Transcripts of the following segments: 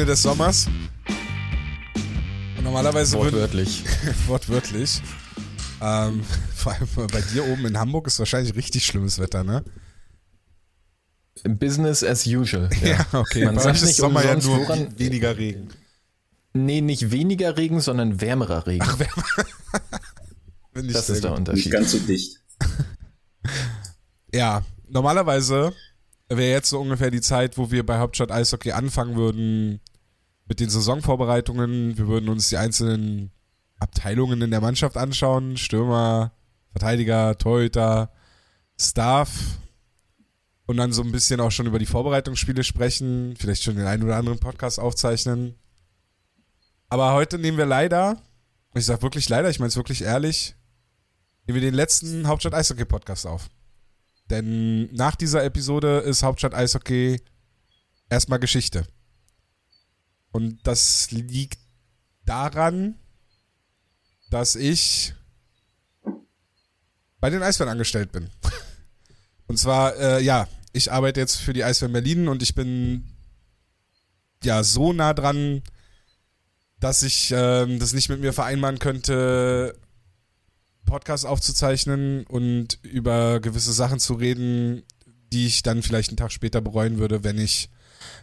Ende des Sommers. Und normalerweise Wortwörtlich. Würden, wortwörtlich. Ähm, vor allem bei dir oben in Hamburg ist wahrscheinlich richtig schlimmes Wetter, ne? Business as usual. Ja, ja okay. Man bei sagt nicht ist Sommer ja nur woran- weniger Regen. Nee, nicht weniger Regen, sondern wärmerer Regen. Ach, ich das ist der gut. Nicht Unterschied. ganz so dicht. Ja, normalerweise wäre jetzt so ungefähr die Zeit, wo wir bei Hauptstadt Eishockey anfangen würden mit den Saisonvorbereitungen. Wir würden uns die einzelnen Abteilungen in der Mannschaft anschauen. Stürmer, Verteidiger, Torhüter, Staff. Und dann so ein bisschen auch schon über die Vorbereitungsspiele sprechen. Vielleicht schon den einen oder anderen Podcast aufzeichnen. Aber heute nehmen wir leider, ich sag wirklich leider, ich meine es wirklich ehrlich, nehmen wir den letzten Hauptstadt Eishockey Podcast auf. Denn nach dieser Episode ist Hauptstadt Eishockey erstmal Geschichte. Und das liegt daran, dass ich bei den Eisbären angestellt bin. Und zwar, äh, ja, ich arbeite jetzt für die Eisbären Berlin und ich bin ja so nah dran, dass ich ähm, das nicht mit mir vereinbaren könnte, Podcast aufzuzeichnen und über gewisse Sachen zu reden, die ich dann vielleicht einen Tag später bereuen würde, wenn ich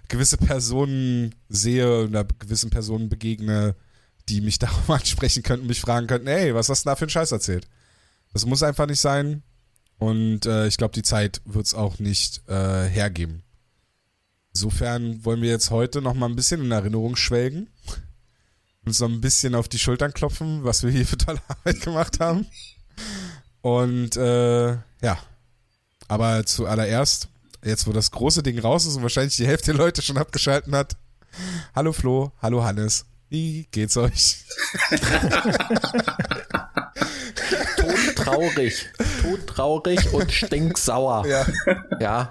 gewisse Personen sehe oder gewissen Personen begegne, die mich darauf ansprechen könnten, mich fragen könnten, hey, was hast du da für einen Scheiß erzählt? Das muss einfach nicht sein. Und äh, ich glaube, die Zeit wird es auch nicht äh, hergeben. Insofern wollen wir jetzt heute noch mal ein bisschen in Erinnerung schwelgen. Uns noch ein bisschen auf die Schultern klopfen, was wir hier für tolle Arbeit gemacht haben. Und äh, ja, aber zuallererst, jetzt wo das große Ding raus ist und wahrscheinlich die Hälfte der Leute schon abgeschalten hat. Hallo Flo, hallo Hannes. Wie geht's euch? Todtraurig. Todtraurig und stinksauer. Ja. Ja.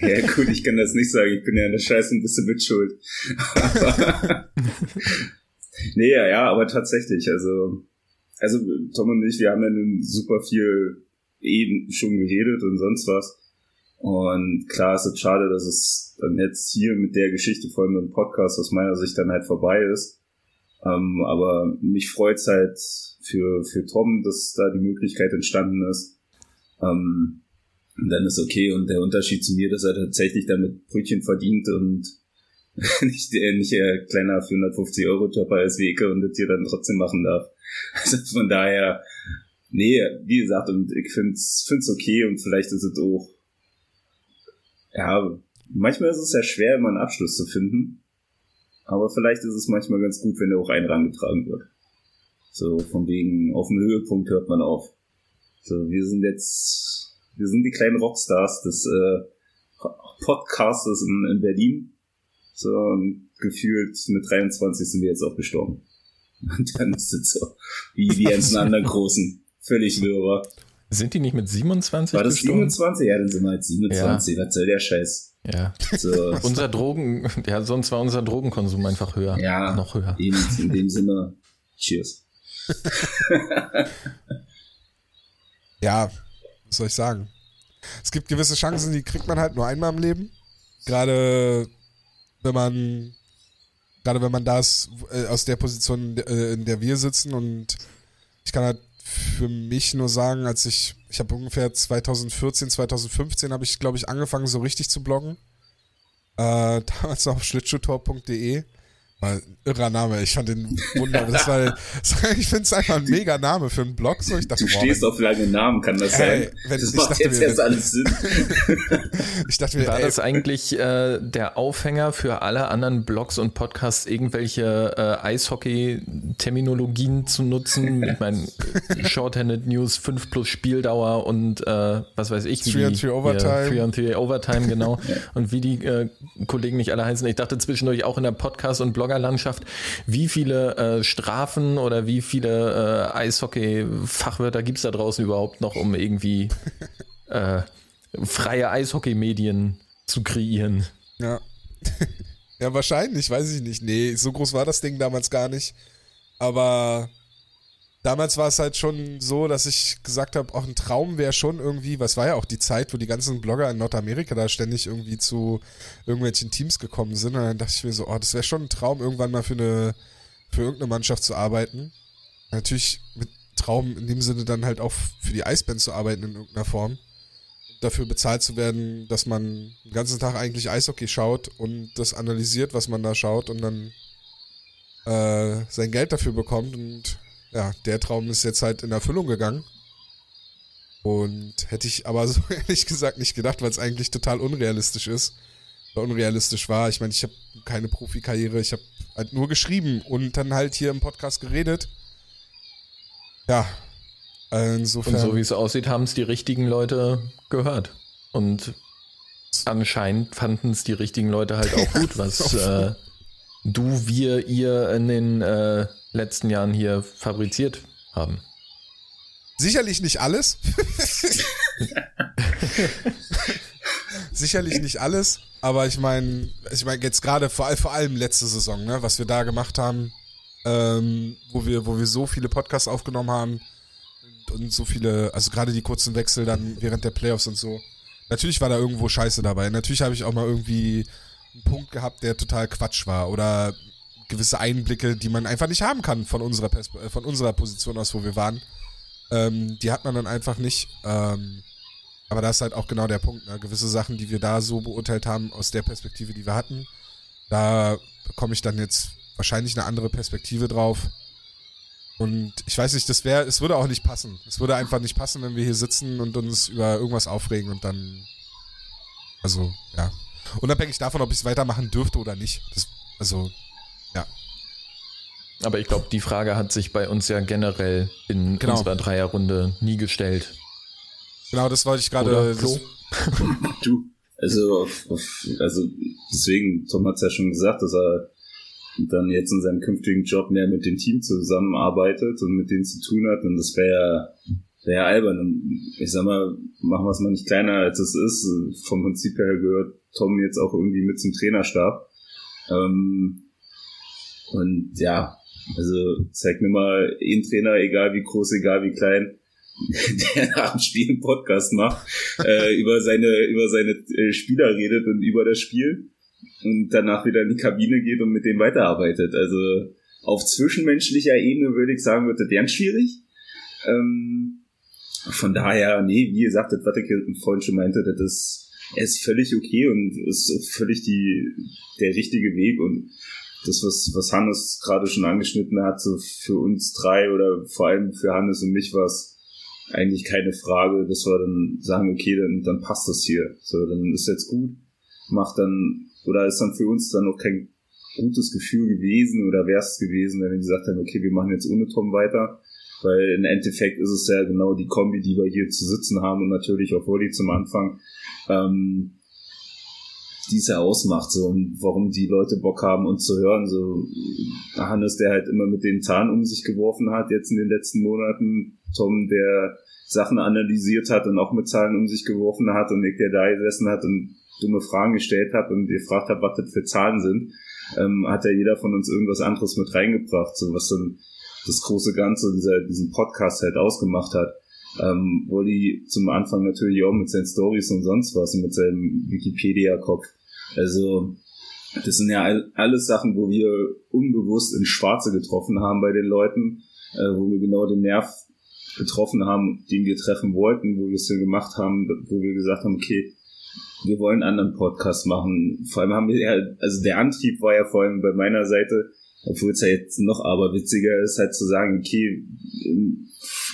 Ja gut, ich kann das nicht sagen. Ich bin ja an der Scheiße ein bisschen mitschuld. Nee, ja, ja, aber tatsächlich, also, also Tom und ich, wir haben ja nun super viel eben schon geredet und sonst was. Und klar ist es schade, dass es dann jetzt hier mit der Geschichte, vor allem im Podcast, aus meiner Sicht dann halt vorbei ist. Ähm, aber mich freut's halt für, für Tom, dass da die Möglichkeit entstanden ist. Ähm, und dann ist okay. Und der Unterschied zu mir, dass er tatsächlich damit Brötchen verdient und nicht, der, nicht der kleiner 450 Euro Jobber wie Ecke und das hier dann trotzdem machen darf. Also von daher, nee, wie gesagt, und ich find's, find's okay und vielleicht ist es auch, ja, manchmal ist es ja schwer, immer einen Abschluss zu finden. Aber vielleicht ist es manchmal ganz gut, wenn der auch einen rangetragen wird. So, von wegen, auf dem Höhepunkt hört man auf. So, wir sind jetzt, wir sind die kleinen Rockstars des äh, Podcastes in, in Berlin. So, und gefühlt mit 23 sind wir jetzt auch gestorben. Und dann ist es so, wie die ganzen anderen Großen. Völlig wirr. Sind die nicht mit 27 War das gestorben? 27? Ja, dann sind wir halt 27. Was soll der Scheiß? Ja. So, Unser Drogen, ja, sonst war unser Drogenkonsum einfach höher. Ja. Noch höher. in, in dem Sinne, cheers. Ja, was soll ich sagen? Es gibt gewisse Chancen, die kriegt man halt nur einmal im Leben. Gerade wenn man, gerade wenn man da ist, äh, aus der Position, äh, in der wir sitzen und ich kann halt für mich nur sagen, als ich, ich habe ungefähr 2014, 2015 habe ich, glaube ich, angefangen so richtig zu bloggen. Äh, damals noch auf schlittschuhtor.de. Ein irrer Name, ich fand den. Das war, war ich finde es einfach ein mega Name für einen Blog. So, ich dachte, Du boah, stehst auf lange Namen, kann das Ey, sein? wenn- das ich macht dachte jetzt erst alles Sinn. ich dachte mir, War ey, das eigentlich äh, der Aufhänger für alle anderen Blogs und Podcasts, irgendwelche äh, Eishockey-Terminologien zu nutzen? Ich meine, Shorthanded News, 5 plus Spieldauer und äh, was weiß ich. wie Three on die- three hier, Overtime. Three on three Overtime, genau. Und wie die äh, Kollegen nicht alle heißen. Ich dachte zwischendurch auch in der Podcast- und Bloggerlandschaft, wie viele äh, Strafen oder wie viele äh, Eishockey-Fachwörter gibt es da draußen überhaupt noch, um irgendwie äh, freie Eishockey-Medien zu kreieren. Ja. ja, wahrscheinlich, weiß ich nicht. Nee, so groß war das Ding damals gar nicht. Aber damals war es halt schon so, dass ich gesagt habe, auch ein Traum wäre schon irgendwie, was war ja auch die Zeit, wo die ganzen Blogger in Nordamerika da ständig irgendwie zu irgendwelchen Teams gekommen sind. Und dann dachte ich mir so, oh, das wäre schon ein Traum, irgendwann mal für eine, für irgendeine Mannschaft zu arbeiten. Natürlich mit Traum in dem Sinne dann halt auch für die Eisband zu arbeiten in irgendeiner Form. Dafür bezahlt zu werden, dass man den ganzen Tag eigentlich Eishockey schaut und das analysiert, was man da schaut und dann äh, sein Geld dafür bekommt und ja, der Traum ist jetzt halt in Erfüllung gegangen. Und hätte ich aber so ehrlich gesagt nicht gedacht, weil es eigentlich total unrealistisch ist. Oder unrealistisch war. Ich meine, ich habe keine Profikarriere, ich habe halt nur geschrieben und dann halt hier im Podcast geredet. Ja, insofern. Und so wie es aussieht, haben es die richtigen Leute gehört. Und anscheinend fanden es die richtigen Leute halt auch gut, was äh, du, wir, ihr in den äh, letzten Jahren hier fabriziert haben. Sicherlich nicht alles. Sicherlich nicht alles, aber ich meine, ich meine jetzt gerade vor, vor, allem letzte Saison, ne, was wir da gemacht haben, ähm, wo wir, wo wir so viele Podcasts aufgenommen haben und, und so viele, also gerade die kurzen Wechsel dann während der Playoffs und so. Natürlich war da irgendwo Scheiße dabei. Natürlich habe ich auch mal irgendwie einen Punkt gehabt, der total Quatsch war oder gewisse Einblicke, die man einfach nicht haben kann von unserer, Pers äh, von unserer Position aus, wo wir waren. Ähm, die hat man dann einfach nicht. Ähm, aber das ist halt auch genau der Punkt. Ne? Gewisse Sachen, die wir da so beurteilt haben, aus der Perspektive, die wir hatten, da bekomme ich dann jetzt wahrscheinlich eine andere Perspektive drauf. Und ich weiß nicht, das wäre, es würde auch nicht passen. Es würde einfach nicht passen, wenn wir hier sitzen und uns über irgendwas aufregen und dann. Also, ja. Unabhängig davon, ob ich es weitermachen dürfte oder nicht. Das, also. Aber ich glaube, die Frage hat sich bei uns ja generell in genau. unserer Dreierrunde nie gestellt. Genau, das wollte ich gerade. du, also, also deswegen, Tom hat es ja schon gesagt, dass er dann jetzt in seinem künftigen Job mehr mit dem Team zusammenarbeitet und mit denen zu tun hat. Und das wäre ja wäre albern. Und ich sag mal, machen wir es mal nicht kleiner, als es ist. Vom Prinzip her gehört Tom jetzt auch irgendwie mit zum Trainerstab. Ähm, und ja, also zeig mir mal einen Trainer, egal wie groß, egal wie klein, der nach dem Spiel einen Podcast macht, äh, über seine, über seine äh, Spieler redet und über das Spiel und danach wieder in die Kabine geht und mit denen weiterarbeitet. Also auf zwischenmenschlicher Ebene würde ich sagen, wird das ganz schwierig. Ähm, von daher, nee, wie gesagt, das, was ich vorhin schon meinte, das ist, ist völlig okay und ist völlig die, der richtige Weg und das, was, was Hannes gerade schon angeschnitten hat, so für uns drei oder vor allem für Hannes und mich war es eigentlich keine Frage, dass wir dann sagen, okay, dann, dann passt das hier. So, dann ist jetzt gut, macht dann, oder ist dann für uns dann noch kein gutes Gefühl gewesen oder wäre es gewesen, wenn wir gesagt haben, okay, wir machen jetzt ohne Tom weiter. Weil im Endeffekt ist es ja genau die Kombi, die wir hier zu sitzen haben und natürlich auch Wolli zum Anfang. Ähm, die es ja ausmacht, so und warum die Leute Bock haben, uns zu hören. So Hannes, der halt immer mit den Zahn um sich geworfen hat, jetzt in den letzten Monaten, Tom, der Sachen analysiert hat und auch mit Zahlen um sich geworfen hat und Nick, der da gesessen hat und dumme Fragen gestellt hat und gefragt hat, was das für Zahlen sind, ähm, hat ja jeder von uns irgendwas anderes mit reingebracht, so was dann das große Ganze, dieser, diesen Podcast halt ausgemacht hat ähm, Wolli zum Anfang natürlich auch mit seinen Stories und sonst was und mit seinem Wikipedia-Kopf. Also das sind ja alles Sachen, wo wir unbewusst ins Schwarze getroffen haben bei den Leuten, äh, wo wir genau den Nerv getroffen haben, den wir treffen wollten, wo wir es ja gemacht haben, wo wir gesagt haben, okay, wir wollen einen anderen Podcast machen. Vor allem haben wir ja, also der Antrieb war ja vor allem bei meiner Seite, obwohl es ja jetzt noch aber witziger ist, halt zu sagen, okay,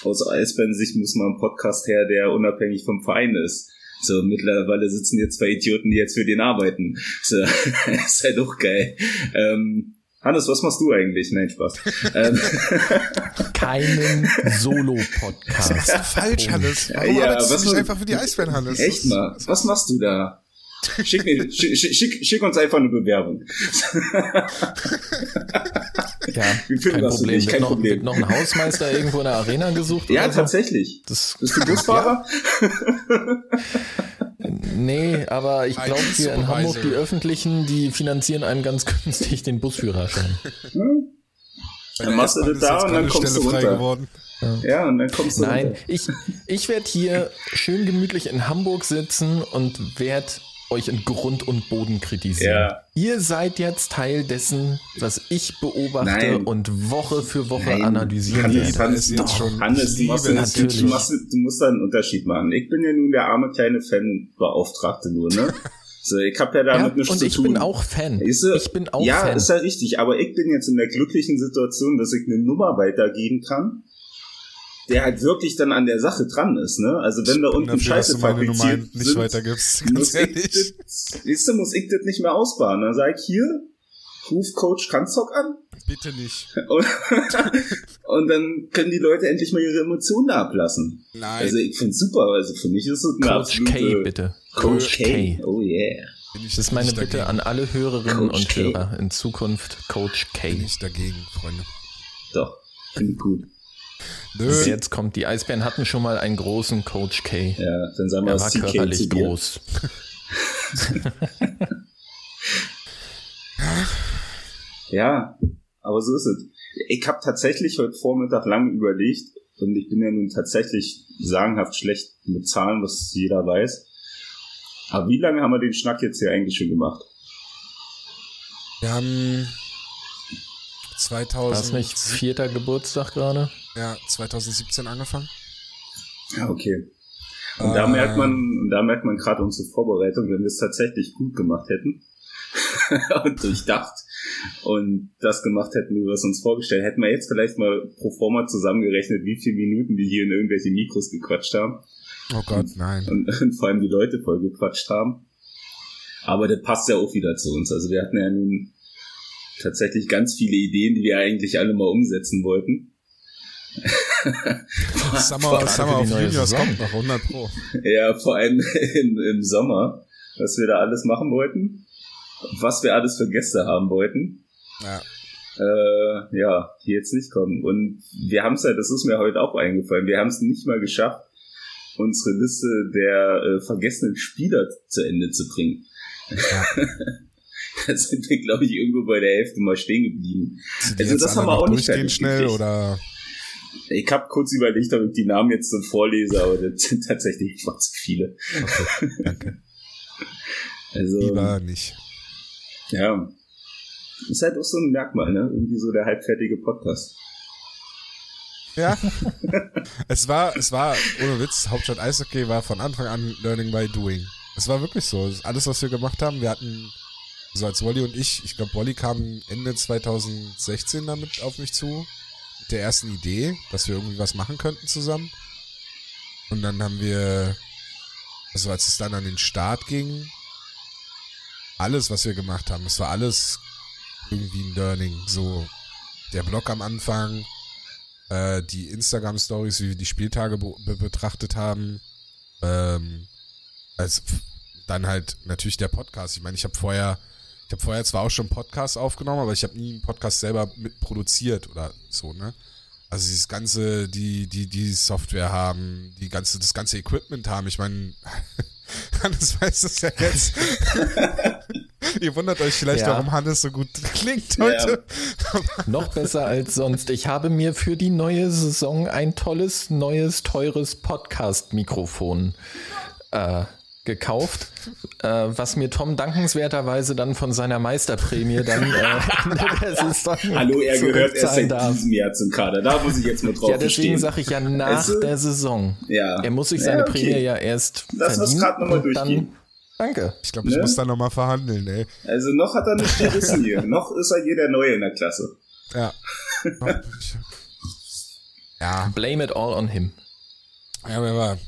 aus Eisbären-Sicht muss man einen Podcast her, der unabhängig vom Verein ist. So, mittlerweile sitzen hier zwei Idioten, die jetzt für den arbeiten. So, ist halt auch geil. Ähm, Hannes, was machst du eigentlich? Nein, Spaß. Ähm. Keinen Solo-Podcast. Das ist falsch, Hannes. Warum ja, arbeitest was du nicht einfach für die Eisbären, Hannes? Echt mal? Was machst du da? Schick, mir, schick, schick, schick uns einfach eine Bewerbung. Ja, kein Problem. Nicht, kein wird, Problem. Noch, wird noch ein Hausmeister irgendwo in der Arena gesucht? Ja, tatsächlich. Das, Bist du Busfahrer? nee, aber ich glaube hier in Hamburg, die Öffentlichen, die finanzieren einem ganz günstig den Busführerschein. Hm? Dann machst du das da und dann kommst du runter. Geworden. Ja, und dann kommst du Nein, runter. ich, ich werde hier schön gemütlich in Hamburg sitzen und werde euch in Grund und Boden kritisieren. Ja. Ihr seid jetzt Teil dessen, was ich beobachte Nein. und Woche für Woche Nein. analysieren Hannes. Hannes, jetzt schon. Hannes, du, machst, du, machst, du musst da einen Unterschied machen. Ich bin ja nun der arme kleine Fanbeauftragte nur, ne? So, ich habe ja damit ja, nichts zu ich tun. Und ich bin auch Fan. Ist, ich bin auch ja, Fan. Ja, ist ja richtig. Aber ich bin jetzt in der glücklichen Situation, dass ich eine Nummer weitergeben kann der halt wirklich dann an der Sache dran ist, ne? Also wenn da unten dafür, Scheiße fabriziert nicht sind, weitergibst, ganz muss ehrlich. Ich das, weißt du, muss ich das nicht mehr ausbauen. Dann sag ich hier, ruf Coach Kanzok an. Bitte nicht. Und, und, dann können die Leute endlich mal ihre Emotionen da ablassen. Nein. Also ich find's super, also für mich ist es eine Coach K, bitte. Coach, Coach K. K. Oh yeah. Das ist meine Bitte dagegen. an alle Hörerinnen Coach und K. Hörer in Zukunft Coach K. Bin ich dagegen, Freunde. Doch, finde ich gut. Nö. Jetzt kommt, die Eisbären hatten schon mal einen großen Coach K. Ja, dann sagen wir er war CK körperlich groß. ja, aber so ist es. Ich habe tatsächlich heute Vormittag lang überlegt und ich bin ja nun tatsächlich sagenhaft schlecht mit Zahlen, was jeder weiß. Aber wie lange haben wir den Schnack jetzt hier eigentlich schon gemacht? Wir haben 2000. War es nicht vierter Geburtstag gerade? Ja, 2017 angefangen. Ja, okay. Und äh, da merkt man, da merkt man gerade unsere Vorbereitung, wenn wir es tatsächlich gut gemacht hätten und durchdacht und das gemacht hätten, wie wir es uns vorgestellt, hätten wir jetzt vielleicht mal pro forma zusammengerechnet, wie viele Minuten wir hier in irgendwelche Mikros gequatscht haben. Oh Gott, nein. Und, und vor allem die Leute voll gequatscht haben. Aber das passt ja auch wieder zu uns. Also wir hatten ja nun tatsächlich ganz viele Ideen, die wir eigentlich alle mal umsetzen wollten. Summer, Summer of Juniors kommt noch 100 Pro. Ja, vor allem im, im Sommer, was wir da alles machen wollten, was wir alles für Gäste haben wollten. Ja. Äh, ja, die jetzt nicht kommen. Und wir haben es ja, das ist mir heute auch eingefallen, wir haben es nicht mal geschafft, unsere Liste der äh, vergessenen Spieler zu Ende zu bringen. Ja. da sind wir, glaube ich, irgendwo bei der Hälfte mal stehen geblieben. Also das haben wir auch nicht fertig schnell gekriegt. oder ich habe kurz überlegt, ob ich die Namen jetzt so vorlese, aber das sind tatsächlich einfach zu viele. Okay, danke. Also, Lieber nicht. Ja. Ist halt auch so ein Merkmal, ne? Irgendwie so der halbfertige Podcast. Ja. es war, es war, ohne Witz, Hauptstadt Eishockey war von Anfang an Learning by Doing. Es war wirklich so. Alles, was wir gemacht haben, wir hatten, so als Wolli und ich, ich glaube, Wolli kam Ende 2016 damit auf mich zu der ersten Idee, dass wir irgendwie was machen könnten zusammen. Und dann haben wir, also als es dann an den Start ging, alles, was wir gemacht haben, es war alles irgendwie ein Learning. So der Blog am Anfang, äh, die Instagram-Stories, wie wir die Spieltage be betrachtet haben, ähm, als dann halt natürlich der Podcast. Ich meine, ich habe vorher ich habe vorher zwar auch schon Podcasts aufgenommen, aber ich habe nie einen Podcast selber mit produziert oder so, ne? Also dieses ganze, die, die, die Software haben, die ganze, das ganze Equipment haben. Ich meine, Hannes weiß es ja jetzt. Ihr wundert euch vielleicht, ja. warum Hannes so gut klingt heute. Ja. Noch besser als sonst. Ich habe mir für die neue Saison ein tolles, neues, teures Podcast-Mikrofon äh, gekauft, äh, was mir Tom dankenswerterweise dann von seiner Meisterprämie dann äh, Hallo, er gehört erst seit darf. diesem Jahr zum Kader. Da muss ich jetzt mal drauf Ja, deswegen sage ich ja nach also, der Saison. Ja. Er muss sich seine ja, okay. Prämie ja erst Lass verdienen. Lass nochmal durchgehen. danke. Ich glaube, ich ne? muss da nochmal verhandeln, ey. Also noch hat er nicht gerissen hier. noch ist er hier der Neue in der Klasse. Ja. ja. Blame it all on him. Ja, aber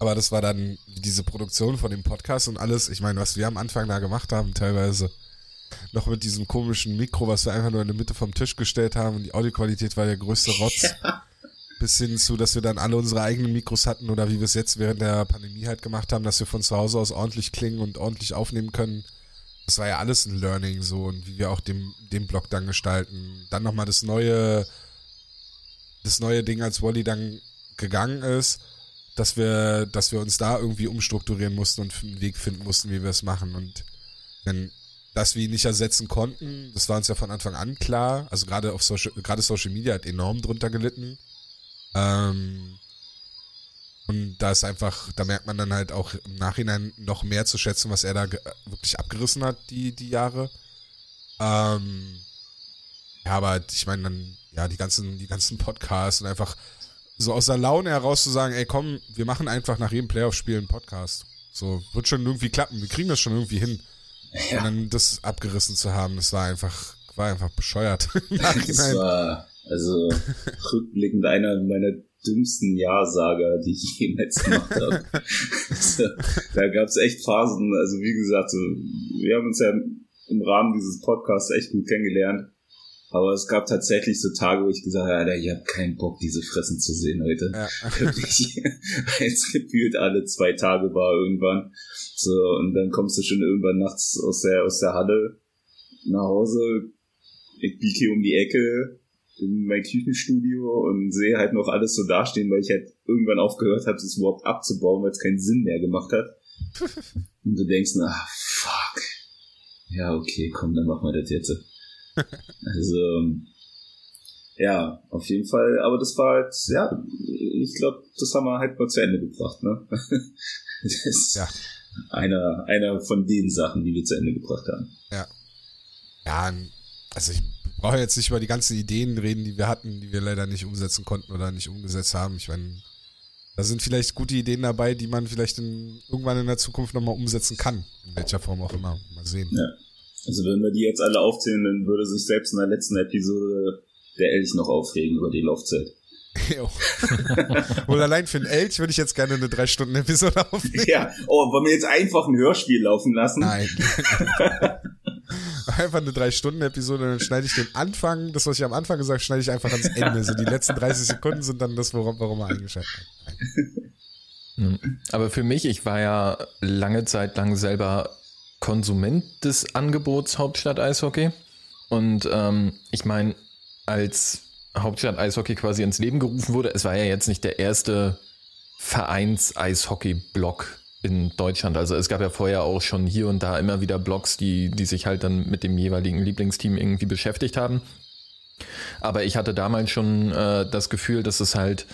aber das war dann diese Produktion von dem Podcast und alles. Ich meine, was wir am Anfang da gemacht haben, teilweise noch mit diesem komischen Mikro, was wir einfach nur in der Mitte vom Tisch gestellt haben und die Audioqualität war der größte Rotz. Ja. Bis hin zu, dass wir dann alle unsere eigenen Mikros hatten oder wie wir es jetzt während der Pandemie halt gemacht haben, dass wir von zu Hause aus ordentlich klingen und ordentlich aufnehmen können. Das war ja alles ein Learning so und wie wir auch den, den Blog dann gestalten. Dann nochmal das neue, das neue Ding, als Wally dann gegangen ist dass wir, dass wir uns da irgendwie umstrukturieren mussten und einen Weg finden mussten, wie wir es machen. Und dann, dass wir ihn nicht ersetzen konnten, das war uns ja von Anfang an klar. Also gerade auf Social, gerade Social Media hat enorm drunter gelitten. Ähm, und da ist einfach, da merkt man dann halt auch im Nachhinein noch mehr zu schätzen, was er da wirklich abgerissen hat, die, die Jahre. Ähm, ja, aber ich meine dann, ja, die ganzen, die ganzen Podcasts und einfach so aus der Laune heraus zu sagen, ey komm, wir machen einfach nach jedem Playoff-Spiel einen Podcast. So, wird schon irgendwie klappen, wir kriegen das schon irgendwie hin. Ja. Und dann das abgerissen zu haben, das war einfach, war einfach bescheuert. das war, also rückblickend einer meiner dümmsten Ja-Sager, die ich jemals gemacht habe. da gab es echt Phasen, also wie gesagt, so, wir haben uns ja im Rahmen dieses Podcasts echt gut kennengelernt. Aber es gab tatsächlich so Tage, wo ich gesagt habe, Alter, ich habe keinen Bock, diese Fressen zu sehen heute. Ja. Wirklich. Jetzt gefühlt alle zwei Tage war irgendwann. So, und dann kommst du schon irgendwann nachts aus der, aus der Halle nach Hause. Ich biege um die Ecke in mein Küchenstudio und sehe halt noch alles so dastehen, weil ich halt irgendwann aufgehört habe, das überhaupt abzubauen, weil es keinen Sinn mehr gemacht hat. und du denkst, ah, fuck. Ja, okay, komm, dann machen wir das jetzt. Also, ja, auf jeden Fall, aber das war halt, ja, ich glaube, das haben wir halt mal zu Ende gebracht, ne? Das ist ja. einer, einer von den Sachen, die wir zu Ende gebracht haben. Ja. Ja, also ich brauche jetzt nicht über die ganzen Ideen reden, die wir hatten, die wir leider nicht umsetzen konnten oder nicht umgesetzt haben. Ich meine, da sind vielleicht gute Ideen dabei, die man vielleicht in, irgendwann in der Zukunft nochmal umsetzen kann. In welcher Form auch immer. Mal sehen. Ja. Also wenn wir die jetzt alle aufzählen, dann würde sich selbst in der letzten Episode der Elch noch aufregen über die Laufzeit. Wohl allein für den Elch würde ich jetzt gerne eine 3-Stunden-Episode aufnehmen. Ja, oh, wollen wir jetzt einfach ein Hörspiel laufen lassen? Nein. einfach eine 3-Stunden-Episode, dann schneide ich den Anfang, das, was ich am Anfang gesagt habe, schneide ich einfach ans Ende. So die letzten 30 Sekunden sind dann das, worum, warum er eingeschaltet hat. Aber für mich, ich war ja lange Zeit lang selber Konsument des Angebots Hauptstadt Eishockey. Und ähm, ich meine, als Hauptstadt Eishockey quasi ins Leben gerufen wurde, es war ja jetzt nicht der erste Vereins-Eishockey-Block in Deutschland. Also es gab ja vorher auch schon hier und da immer wieder Blogs, die, die sich halt dann mit dem jeweiligen Lieblingsteam irgendwie beschäftigt haben. Aber ich hatte damals schon äh, das Gefühl, dass es halt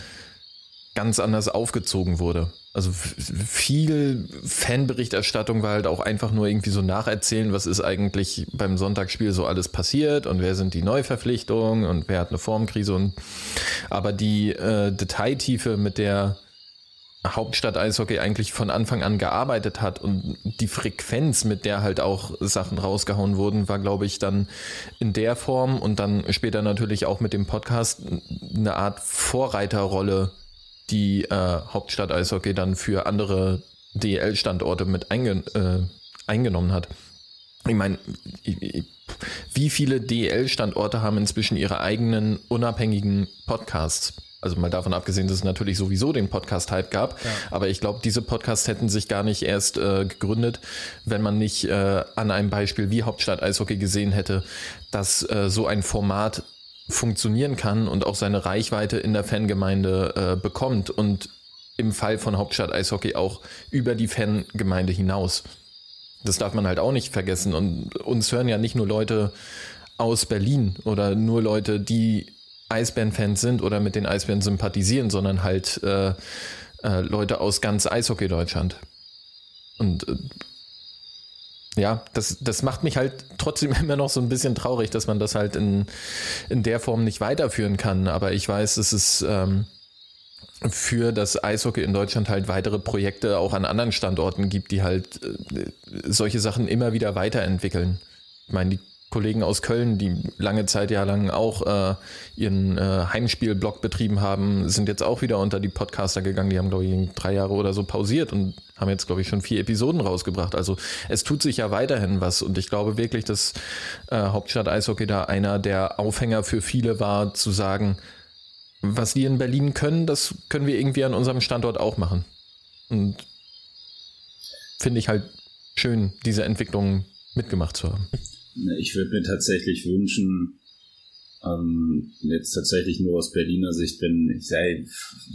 ganz anders aufgezogen wurde. Also viel Fanberichterstattung war halt auch einfach nur irgendwie so nacherzählen, was ist eigentlich beim Sonntagsspiel so alles passiert und wer sind die Neuverpflichtungen und wer hat eine Formkrise und aber die äh, Detailtiefe, mit der Hauptstadt Eishockey eigentlich von Anfang an gearbeitet hat und die Frequenz, mit der halt auch Sachen rausgehauen wurden, war, glaube ich, dann in der Form und dann später natürlich auch mit dem Podcast eine Art Vorreiterrolle die äh, Hauptstadt Eishockey dann für andere DEL-Standorte mit einge äh, eingenommen hat. Ich meine, wie viele DEL-Standorte haben inzwischen ihre eigenen unabhängigen Podcasts? Also mal davon abgesehen, dass es natürlich sowieso den Podcast-Hype gab. Ja. Aber ich glaube, diese Podcasts hätten sich gar nicht erst äh, gegründet, wenn man nicht äh, an einem Beispiel wie Hauptstadt Eishockey gesehen hätte, dass äh, so ein Format funktionieren kann und auch seine Reichweite in der Fangemeinde äh, bekommt und im Fall von Hauptstadt Eishockey auch über die Fangemeinde hinaus. Das darf man halt auch nicht vergessen. Und uns hören ja nicht nur Leute aus Berlin oder nur Leute, die Eisbären-Fans sind oder mit den Eisbären sympathisieren, sondern halt äh, äh, Leute aus ganz Eishockey Deutschland. Und äh, ja, das, das macht mich halt trotzdem immer noch so ein bisschen traurig, dass man das halt in, in der Form nicht weiterführen kann. Aber ich weiß, dass es ähm, für das Eishockey in Deutschland halt weitere Projekte auch an anderen Standorten gibt, die halt äh, solche Sachen immer wieder weiterentwickeln. Ich meine, die Kollegen aus Köln, die lange Zeit ja lang auch äh, ihren äh, Heimspielblog betrieben haben, sind jetzt auch wieder unter die Podcaster gegangen. Die haben, glaube ich, drei Jahre oder so pausiert und haben jetzt, glaube ich, schon vier Episoden rausgebracht. Also es tut sich ja weiterhin was und ich glaube wirklich, dass äh, Hauptstadt Eishockey da einer der Aufhänger für viele war, zu sagen, was die in Berlin können, das können wir irgendwie an unserem Standort auch machen. Und finde ich halt schön, diese Entwicklung mitgemacht zu haben. Ich würde mir tatsächlich wünschen, ähm, jetzt tatsächlich nur aus Berliner Sicht, wenn ich sei,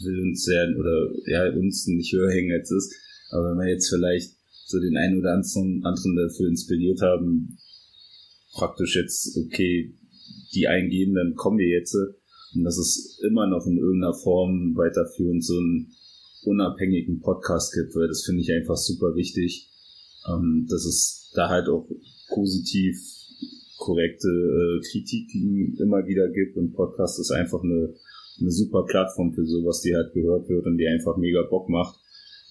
will uns sehr, oder ja, uns nicht höher hängen jetzt ist, aber wenn wir jetzt vielleicht so den einen oder anderen dafür inspiriert haben, praktisch jetzt, okay, die eingeben, dann kommen wir jetzt. Und dass es immer noch in irgendeiner Form weiterführend so einen unabhängigen Podcast gibt, weil das finde ich einfach super wichtig, ähm, dass es da halt auch positiv korrekte äh, Kritiken immer wieder gibt und Podcast ist einfach eine, eine super Plattform für sowas, die halt gehört wird und die einfach mega Bock macht.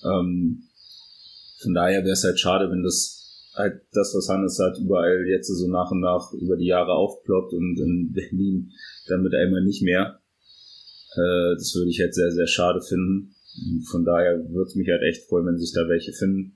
Ähm, von daher wäre es halt schade, wenn das halt das, was Hannes sagt, überall jetzt so nach und nach über die Jahre aufploppt und in Berlin dann mit einmal nicht mehr. Äh, das würde ich halt sehr, sehr schade finden. Von daher würde es mich halt echt freuen, wenn sich da welche finden,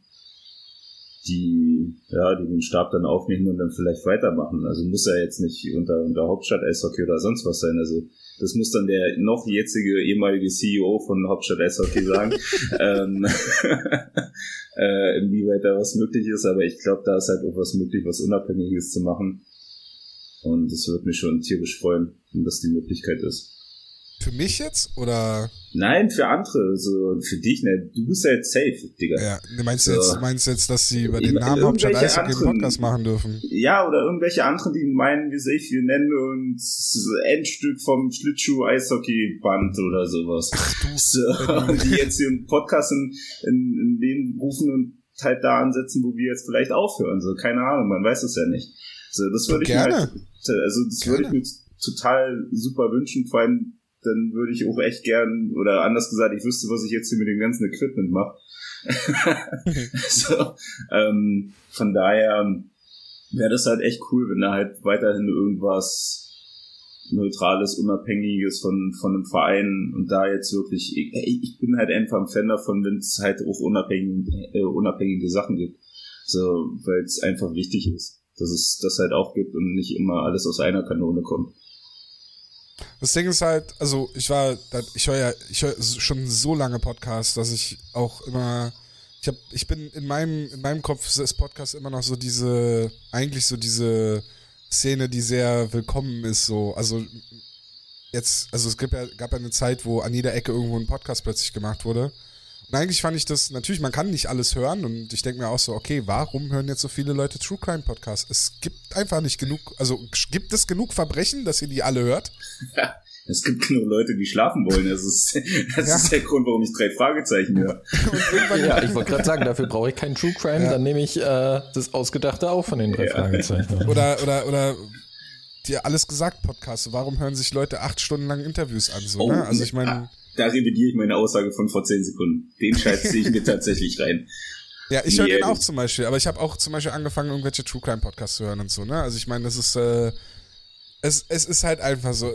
die, ja, die den Stab dann aufnehmen und dann vielleicht weitermachen. Also muss er jetzt nicht unter, unter Hauptstadt Eishockey oder sonst was sein. Also das muss dann der noch jetzige ehemalige CEO von Hauptstadt Eishockey sagen, ähm, äh, inwieweit da was möglich ist. Aber ich glaube, da ist halt auch was möglich, was Unabhängiges zu machen. Und es würde mich schon tierisch freuen, wenn das die Möglichkeit ist. Für mich jetzt? Oder? Nein, für andere. So, für dich, ne? Du bist ja jetzt safe, Digga. Ja, du meinst, so. jetzt, meinst jetzt, dass sie über den Namen Hauptstadt Eishockey einen Podcast machen dürfen? Ja, oder irgendwelche anderen, die meinen, wie sich, wir nennen uns Endstück vom Schlittschuh-Eishockey-Band oder sowas. Ach du. So, und die jetzt hier einen Podcast in, in, in den rufen und halt da ansetzen, wo wir jetzt vielleicht aufhören. So, keine Ahnung, man weiß es ja nicht. So, das würde ich mir halt, also das würde ich mir total super wünschen, vor allem dann würde ich auch echt gern, oder anders gesagt, ich wüsste, was ich jetzt hier mit dem ganzen Equipment mache. so, ähm, von daher wäre das halt echt cool, wenn da halt weiterhin irgendwas Neutrales, Unabhängiges von, von einem Verein und da jetzt wirklich, ich, ich bin halt einfach ein Fan davon, wenn es halt auch unabhängige, äh, unabhängige Sachen gibt. So, weil es einfach wichtig ist, dass es das halt auch gibt und nicht immer alles aus einer Kanone kommt. Das Ding ist halt, also ich war, ich höre ja, ich höre schon so lange Podcasts, dass ich auch immer, ich habe, ich bin in meinem, in meinem Kopf ist Podcast immer noch so diese, eigentlich so diese Szene, die sehr willkommen ist, so, also jetzt, also es gab ja, gab ja eine Zeit, wo an jeder Ecke irgendwo ein Podcast plötzlich gemacht wurde. Eigentlich fand ich das, natürlich, man kann nicht alles hören und ich denke mir auch so, okay, warum hören jetzt so viele Leute True Crime Podcasts? Es gibt einfach nicht genug, also gibt es genug Verbrechen, dass ihr die alle hört? Ja, es gibt genug Leute, die schlafen wollen. Das ist, das ja. ist der Grund, warum ich drei Fragezeichen höre. ja, ich wollte gerade sagen, dafür brauche ich keinen True Crime, ja. dann nehme ich äh, das Ausgedachte auch von den drei ja. Fragezeichen. Oder, oder, oder dir alles gesagt Podcast. Warum hören sich Leute acht Stunden lang Interviews an? So, oh, ne? Also ich meine da revidiere ich meine Aussage von vor zehn Sekunden. Den Scheiß ziehe ich mir tatsächlich rein. Ja, ich höre den auch zum Beispiel, aber ich habe auch zum Beispiel angefangen, irgendwelche True Crime Podcasts zu hören und so, ne? Also ich meine, das ist, äh, es, es ist halt einfach so,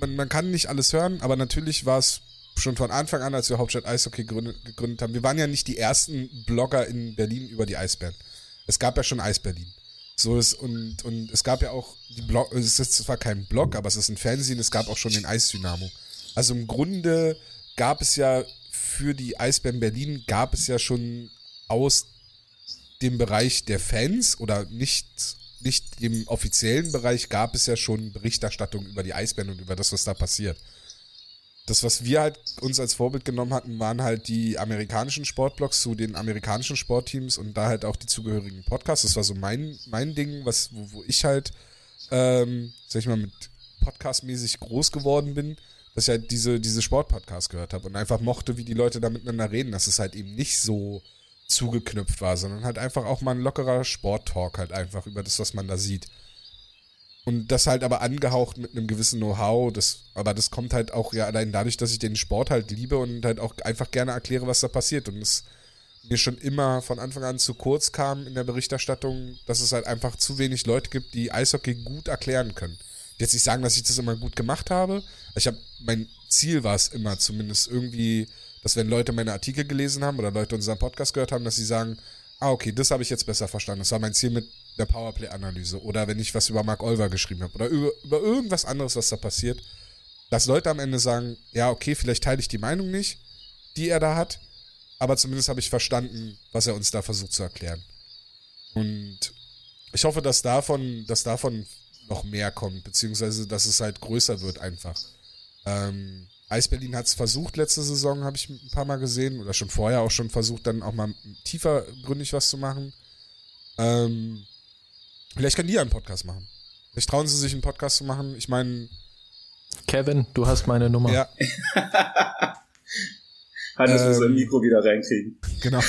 man, man kann nicht alles hören, aber natürlich war es schon von Anfang an, als wir Hauptstadt Eishockey gegründet, gegründet haben, wir waren ja nicht die ersten Blogger in Berlin über die Eisbären. Es gab ja schon Eis Berlin. So ist, und, und es gab ja auch die Blog, es ist zwar kein Blog, aber es ist ein Fernsehen, es gab auch schon den Eisdynamo. Also im Grunde gab es ja für die Eisbären Berlin, gab es ja schon aus dem Bereich der Fans oder nicht, nicht dem offiziellen Bereich, gab es ja schon Berichterstattung über die Eisbären und über das, was da passiert. Das, was wir halt uns als Vorbild genommen hatten, waren halt die amerikanischen Sportblogs zu den amerikanischen Sportteams und da halt auch die zugehörigen Podcasts. Das war so mein, mein Ding, was, wo, wo ich halt, ähm, sag ich mal, mit Podcast-mäßig groß geworden bin dass ich halt diese, diese Sportpodcasts gehört habe und einfach mochte, wie die Leute da miteinander reden, dass es halt eben nicht so zugeknüpft war, sondern halt einfach auch mal ein lockerer Sporttalk halt einfach über das, was man da sieht. Und das halt aber angehaucht mit einem gewissen Know-how, das, aber das kommt halt auch ja allein dadurch, dass ich den Sport halt liebe und halt auch einfach gerne erkläre, was da passiert. Und es mir schon immer von Anfang an zu kurz kam in der Berichterstattung, dass es halt einfach zu wenig Leute gibt, die Eishockey gut erklären können jetzt nicht sagen, dass ich das immer gut gemacht habe. Ich habe mein Ziel war es immer zumindest irgendwie, dass wenn Leute meine Artikel gelesen haben oder Leute unseren Podcast gehört haben, dass sie sagen, ah okay, das habe ich jetzt besser verstanden. Das war mein Ziel mit der Powerplay-Analyse oder wenn ich was über Mark Olver geschrieben habe oder über, über irgendwas anderes, was da passiert, dass Leute am Ende sagen, ja okay, vielleicht teile ich die Meinung nicht, die er da hat, aber zumindest habe ich verstanden, was er uns da versucht zu erklären. Und ich hoffe, dass davon, dass davon noch mehr kommt, beziehungsweise dass es halt größer wird einfach. Ähm, Eis Berlin hat es versucht letzte Saison, habe ich ein paar Mal gesehen, oder schon vorher auch schon versucht, dann auch mal tiefer gründig was zu machen. Ähm, Vielleicht kann die ja einen Podcast machen. Vielleicht trauen sie sich einen Podcast zu machen. Ich meine. Kevin, du hast meine Nummer. Ja. Hannes ähm, muss sein Mikro wieder reinkriegen. Genau.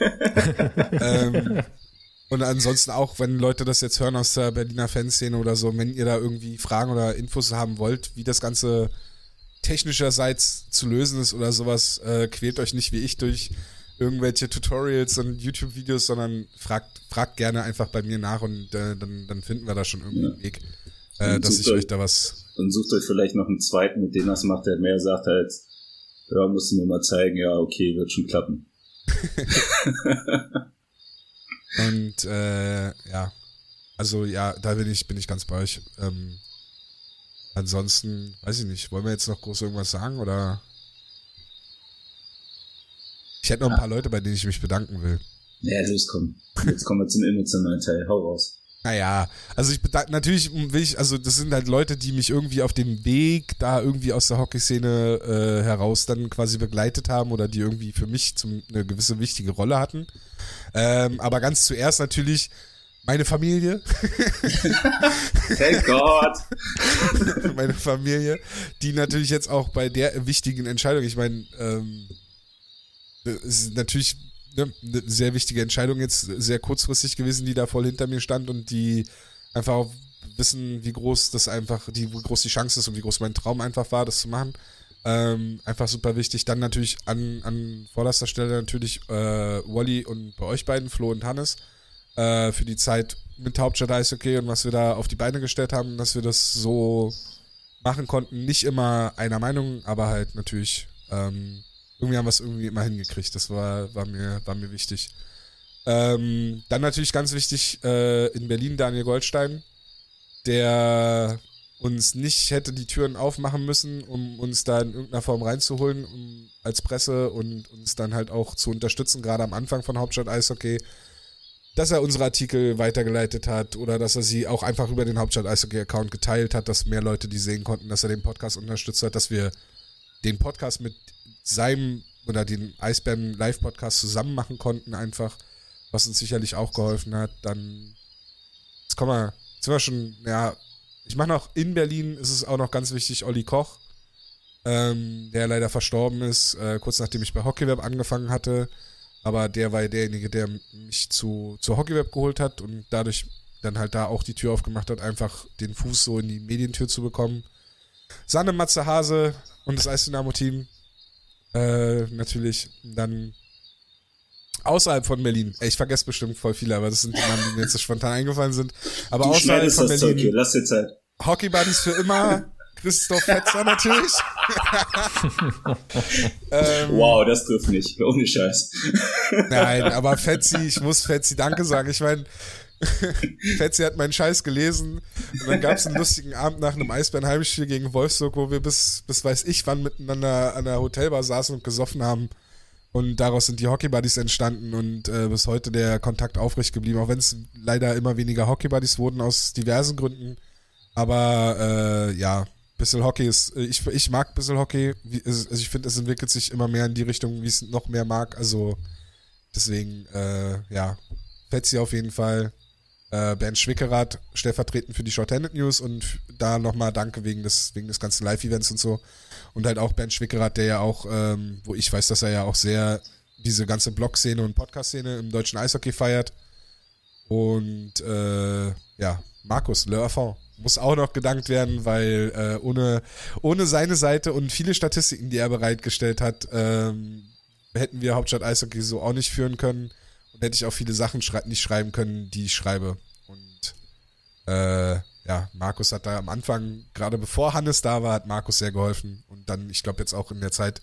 ähm, und ansonsten auch, wenn Leute das jetzt hören aus der Berliner Fanszene oder so, wenn ihr da irgendwie Fragen oder Infos haben wollt, wie das Ganze technischerseits zu lösen ist oder sowas, äh, quält euch nicht wie ich durch irgendwelche Tutorials und YouTube-Videos, sondern fragt, fragt gerne einfach bei mir nach und äh, dann, dann finden wir da schon irgendwie einen Weg, äh, dass ich euch, euch da was. Und sucht euch vielleicht noch einen zweiten, mit dem das macht, der mehr sagt als, ja, musst du mir mal zeigen, ja, okay, wird schon klappen. Und äh, ja, also ja, da bin ich, bin ich ganz bei euch. Ähm, ansonsten, weiß ich nicht, wollen wir jetzt noch groß irgendwas sagen oder? Ich hätte noch ein paar Leute, bei denen ich mich bedanken will. Ja, los, komm. Jetzt kommen wir zum emotionalen Teil. Hau raus. Naja, also ich bedanke, natürlich will ich, also das sind halt Leute, die mich irgendwie auf dem Weg da irgendwie aus der Hockeyszene äh, heraus dann quasi begleitet haben oder die irgendwie für mich zum, eine gewisse wichtige Rolle hatten. Ähm, aber ganz zuerst natürlich meine Familie. Thank God. meine Familie, die natürlich jetzt auch bei der wichtigen Entscheidung, ich meine, ähm, es ist natürlich ne, eine sehr wichtige Entscheidung jetzt, sehr kurzfristig gewesen, die da voll hinter mir stand und die einfach auch wissen, wie groß das einfach, die, wie groß die Chance ist und wie groß mein Traum einfach war, das zu machen. Ähm, einfach super wichtig. Dann natürlich an, an vorderster Stelle natürlich äh, Wally und bei euch beiden, Flo und Hannes, äh, für die Zeit mit Hauptstadt Eishockey und was wir da auf die Beine gestellt haben, dass wir das so machen konnten. Nicht immer einer Meinung, aber halt natürlich ähm, irgendwie haben wir es irgendwie immer hingekriegt. Das war, war, mir, war mir wichtig. Ähm, dann natürlich ganz wichtig äh, in Berlin Daniel Goldstein, der uns nicht hätte die Türen aufmachen müssen, um uns da in irgendeiner Form reinzuholen, um, als Presse und uns dann halt auch zu unterstützen, gerade am Anfang von Hauptstadt Eishockey, dass er unsere Artikel weitergeleitet hat oder dass er sie auch einfach über den Hauptstadt Eishockey-Account geteilt hat, dass mehr Leute die sehen konnten, dass er den Podcast unterstützt hat, dass wir den Podcast mit seinem oder den Eisbären Live-Podcast zusammen machen konnten, einfach, was uns sicherlich auch geholfen hat. Dann, jetzt kommen wir, jetzt sind wir schon, ja, ich mache noch in Berlin, ist es auch noch ganz wichtig, Olli Koch, ähm, der leider verstorben ist, äh, kurz nachdem ich bei Hockeyweb angefangen hatte. Aber der war derjenige, der mich zu, zu Hockeyweb geholt hat und dadurch dann halt da auch die Tür aufgemacht hat, einfach den Fuß so in die Medientür zu bekommen. Sanne Matze Hase und das Eisdynamo-Team, äh, natürlich dann außerhalb von Berlin. Ich vergesse bestimmt voll viele, aber das sind die Namen, die mir jetzt so spontan eingefallen sind. Aber du außerhalb von das Berlin. Hier. Lass dir Zeit. Hockey Buddies für immer. Christoph Fetzer natürlich. ähm, wow, das trifft nicht. Ohne Scheiß. nein, aber Fetzi, ich muss Fetzi Danke sagen. Ich meine, Fetzi hat meinen Scheiß gelesen und dann gab es einen lustigen Abend nach einem Eisbären-Heimspiel gegen Wolfsburg, wo wir bis, bis weiß ich wann miteinander an der Hotelbar saßen und gesoffen haben. Und daraus sind die Hockey-Buddies entstanden und äh, bis heute der Kontakt aufrecht geblieben, auch wenn es leider immer weniger Hockey-Buddies wurden aus diversen Gründen. Aber äh, ja, bisschen Hockey ist, ich, ich mag bisschen Hockey. Also ich finde, es entwickelt sich immer mehr in die Richtung, wie es noch mehr mag. Also deswegen, äh, ja, Fetzi auf jeden Fall. Äh, Bernd Schwickerath stellvertretend für die Shorthanded News und da nochmal Danke wegen des, wegen des ganzen Live-Events und so. Und halt auch Bernd Schwickerath, der ja auch, ähm, wo ich weiß, dass er ja auch sehr diese ganze Blog-Szene und Podcast-Szene im deutschen Eishockey feiert. Und äh, ja, Markus, Le Affond, muss auch noch gedankt werden, weil äh, ohne, ohne seine Seite und viele Statistiken, die er bereitgestellt hat, ähm, hätten wir Hauptstadt Eishockey so auch nicht führen können und hätte ich auch viele Sachen schrei nicht schreiben können, die ich schreibe. Und äh, ja, Markus hat da am Anfang, gerade bevor Hannes da war, hat Markus sehr geholfen. Und dann, ich glaube jetzt auch in der Zeit,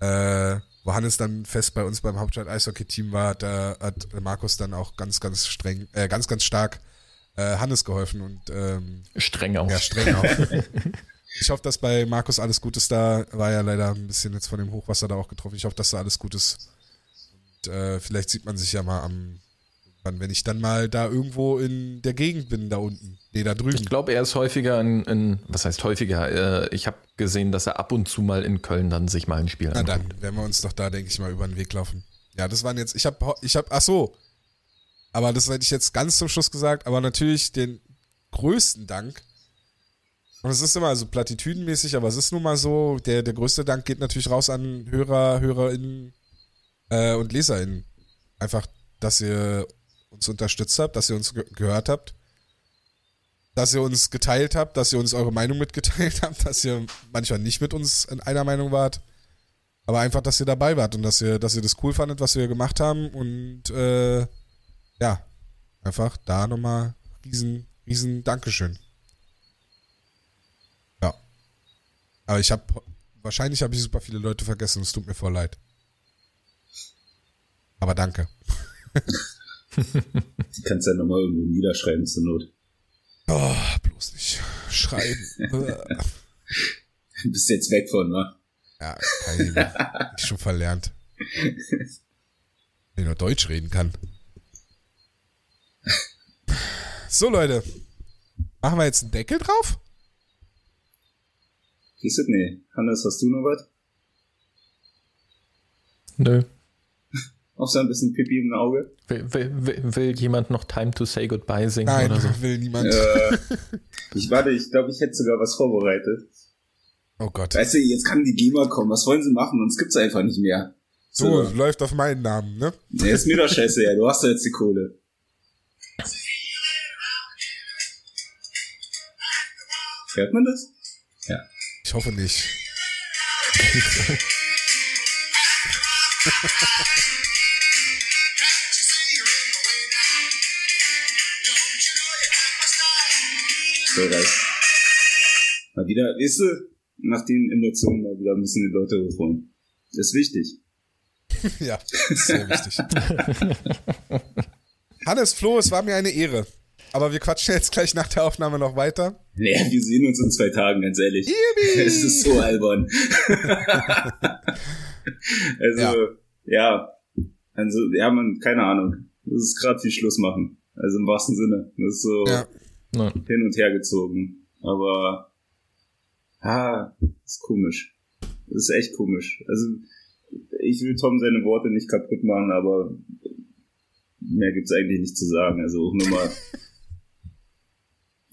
äh, wo Hannes dann fest bei uns beim Hauptstadt Eishockey-Team war, da hat Markus dann auch ganz, ganz streng, äh, ganz, ganz stark äh, Hannes geholfen und ähm, streng auch. Ja, streng auch. ich hoffe, dass bei Markus alles gut ist. Da war ja leider ein bisschen jetzt von dem Hochwasser da auch getroffen. Ich hoffe, dass da alles gut ist. Und äh, vielleicht sieht man sich ja mal am, wenn ich dann mal da irgendwo in der Gegend bin, da unten. Nee, da drüben. Ich glaube, er ist häufiger in, in, was heißt häufiger? Äh, ich habe gesehen, dass er ab und zu mal in Köln dann sich mal ein Spiel Na anguckt. dann werden wir uns doch da, denke ich mal, über den Weg laufen. Ja, das waren jetzt, ich habe, ich habe, ach so, Aber das hätte ich jetzt ganz zum Schluss gesagt. Aber natürlich den größten Dank. Und es ist immer so platitüdenmäßig, aber es ist nun mal so, der, der größte Dank geht natürlich raus an Hörer, HörerInnen äh, und LeserInnen. Einfach, dass ihr uns unterstützt habt, dass ihr uns ge gehört habt, dass ihr uns geteilt habt, dass ihr uns eure Meinung mitgeteilt habt, dass ihr manchmal nicht mit uns in einer Meinung wart. Aber einfach, dass ihr dabei wart und dass ihr, dass ihr das cool fandet, was wir gemacht haben. Und äh, ja, einfach da nochmal riesen, riesen Dankeschön. Ja. Aber ich habe, wahrscheinlich habe ich super viele Leute vergessen. Es tut mir voll leid. Aber danke. Die kannst du ja nochmal irgendwo niederschreiben zur Not. Oh, bloß nicht schreiben. du bist jetzt weg von, ne? Ja, kann ich nicht. Ich schon verlernt. Wenn ich nur Deutsch reden kann. So, Leute. Machen wir jetzt einen Deckel drauf? Ist es? Nee. Hannes, hast du noch was? Nö. Auch so ein bisschen Pipi im Auge? Will, will, will, jemand noch Time to Say Goodbye singen Nein, oder so? will niemand. Äh, ich warte, ich glaube, ich hätte sogar was vorbereitet. Oh Gott. Weißt du, jetzt kann die GEMA kommen. Was wollen sie machen? Uns gibt's einfach nicht mehr. So, läuft auf meinen Namen, ne? Nee, ist mir doch scheiße, ja. Du hast ja jetzt die Kohle. Hört man das? Ja. Ich hoffe nicht. Reicht. Mal wieder, weißt du, nach den Emotionen mal wieder ein bisschen die Leute hochholen. Das ist wichtig. ja, ist sehr wichtig. Hannes, Flo, es war mir eine Ehre. Aber wir quatschen jetzt gleich nach der Aufnahme noch weiter. Naja, wir sehen uns in zwei Tagen, ganz ehrlich. Yippie! Es ist so albern. also, ja. ja. Also, ja, man, keine Ahnung. Das ist gerade wie Schluss machen. Also im wahrsten Sinne. Das ist so Ja. Hin und her gezogen. Aber, ah, ist komisch. Das ist echt komisch. Also, ich will Tom seine Worte nicht kaputt machen, aber mehr gibt's eigentlich nicht zu sagen. Also auch nur mal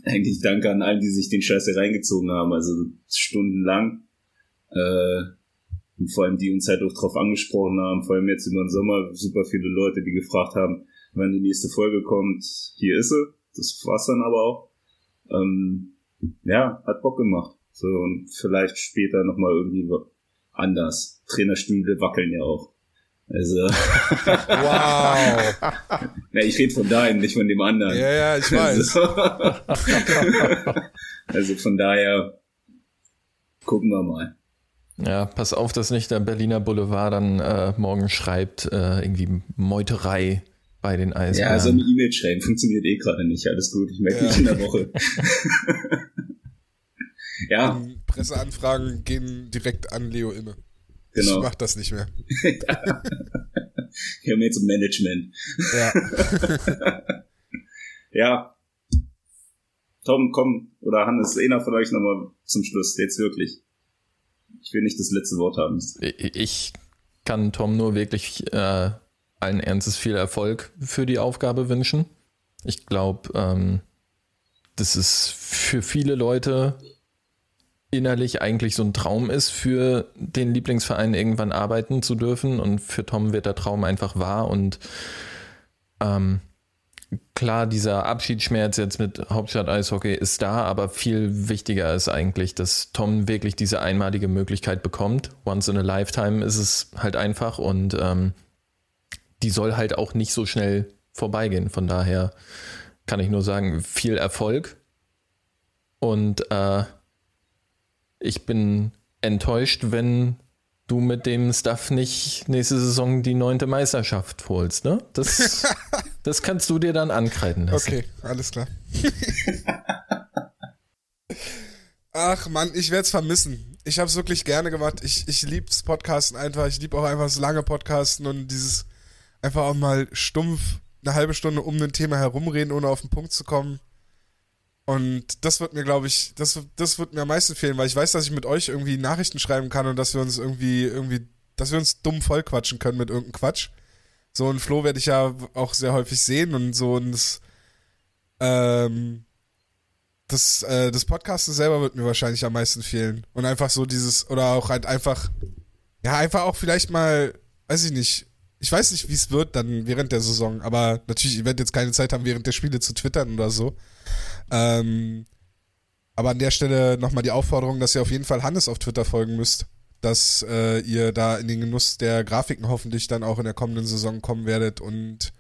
eigentlich danke an allen, die sich den Scheiß hier reingezogen haben. Also stundenlang. Äh, und vor allem die uns halt auch drauf angesprochen haben, vor allem jetzt über den Sommer, super viele Leute, die gefragt haben, wann die nächste Folge kommt. Hier ist sie. Das war's dann aber auch. Ähm, ja, hat Bock gemacht. So, und vielleicht später nochmal irgendwie anders. Trainerstühle wackeln ja auch. Also. Wow. ja, ich rede von daher, nicht von dem anderen. Ja, ja, ich weiß. Also, also von daher gucken wir mal. Ja, pass auf, dass nicht der Berliner Boulevard dann äh, morgen schreibt, äh, irgendwie Meuterei bei den Eisbären. Ja, so eine E-Mail schreiben funktioniert eh gerade nicht. Alles gut, ich merke Ja. nicht in der Woche. ja, Die Presseanfragen gehen direkt an Leo Imme. Ich genau. mach das nicht mehr. Wir haben jetzt ein Management. Ja. Ja. Tom, komm, oder Hannes, einer von euch nochmal zum Schluss, jetzt wirklich. Ich will nicht das letzte Wort haben. Ich kann Tom nur wirklich äh, allen Ernstes viel Erfolg für die Aufgabe wünschen. Ich glaube, ähm, dass es für viele Leute innerlich eigentlich so ein Traum ist, für den Lieblingsverein irgendwann arbeiten zu dürfen. Und für Tom wird der Traum einfach wahr. Und ähm, klar, dieser Abschiedsschmerz jetzt mit Hauptstadt Eishockey ist da, aber viel wichtiger ist eigentlich, dass Tom wirklich diese einmalige Möglichkeit bekommt. Once in a lifetime ist es halt einfach und ähm, die soll halt auch nicht so schnell vorbeigehen. Von daher kann ich nur sagen, viel Erfolg. Und äh, ich bin enttäuscht, wenn du mit dem Stuff nicht nächste Saison die neunte Meisterschaft holst. Ne? Das, das kannst du dir dann ankreiden lassen. Okay, alles klar. Ach Mann, ich werde es vermissen. Ich habe es wirklich gerne gemacht. Ich, ich lieb's Podcasten einfach. Ich liebe auch einfach das lange Podcasten und dieses einfach auch mal stumpf eine halbe Stunde um ein Thema herumreden, ohne auf den Punkt zu kommen. Und das wird mir, glaube ich, das, das wird mir am meisten fehlen, weil ich weiß, dass ich mit euch irgendwie Nachrichten schreiben kann und dass wir uns irgendwie, irgendwie, dass wir uns dumm vollquatschen können mit irgendeinem Quatsch. So ein Flo werde ich ja auch sehr häufig sehen und so und das, ähm, das, äh, das Podcasten selber wird mir wahrscheinlich am meisten fehlen. Und einfach so dieses, oder auch halt einfach, ja, einfach auch vielleicht mal, weiß ich nicht, ich weiß nicht, wie es wird dann während der Saison, aber natürlich, ich werde jetzt keine Zeit haben, während der Spiele zu twittern oder so. Ähm, aber an der Stelle nochmal die Aufforderung, dass ihr auf jeden Fall Hannes auf Twitter folgen müsst, dass äh, ihr da in den Genuss der Grafiken hoffentlich dann auch in der kommenden Saison kommen werdet und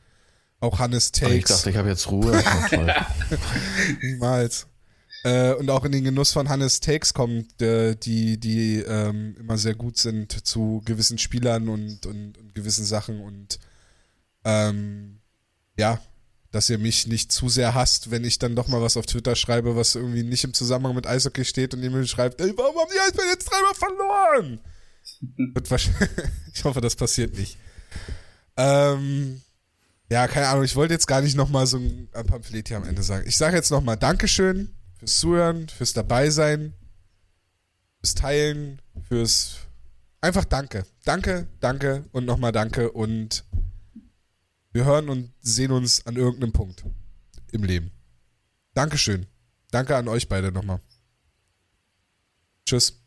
auch Hannes Takes. Oh, ich dachte, ich habe jetzt Ruhe. Niemals. Äh, und auch in den Genuss von Hannes Takes kommt, äh, die, die ähm, immer sehr gut sind zu gewissen Spielern und, und, und gewissen Sachen und ähm, ja, dass ihr mich nicht zu sehr hasst, wenn ich dann doch mal was auf Twitter schreibe, was irgendwie nicht im Zusammenhang mit Eishockey steht und ihr mir schreibt, ey, warum haben die Eisbären jetzt dreimal verloren? ich hoffe, das passiert nicht. Ähm, ja, keine Ahnung, ich wollte jetzt gar nicht nochmal so ein Pamphlet hier am Ende sagen. Ich sage jetzt nochmal Dankeschön fürs Zuhören, fürs Dabeisein, fürs Teilen, fürs einfach Danke. Danke, danke und nochmal Danke und wir hören und sehen uns an irgendeinem Punkt im Leben. Dankeschön. Danke an euch beide nochmal. Tschüss.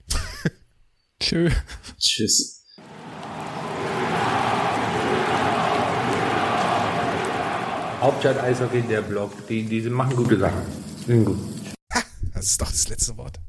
Tschö. Tschüss. Hauptstadt Eishockey, der Blog, die, die machen gute Sachen. Sind gut. Das ist doch das letzte Wort.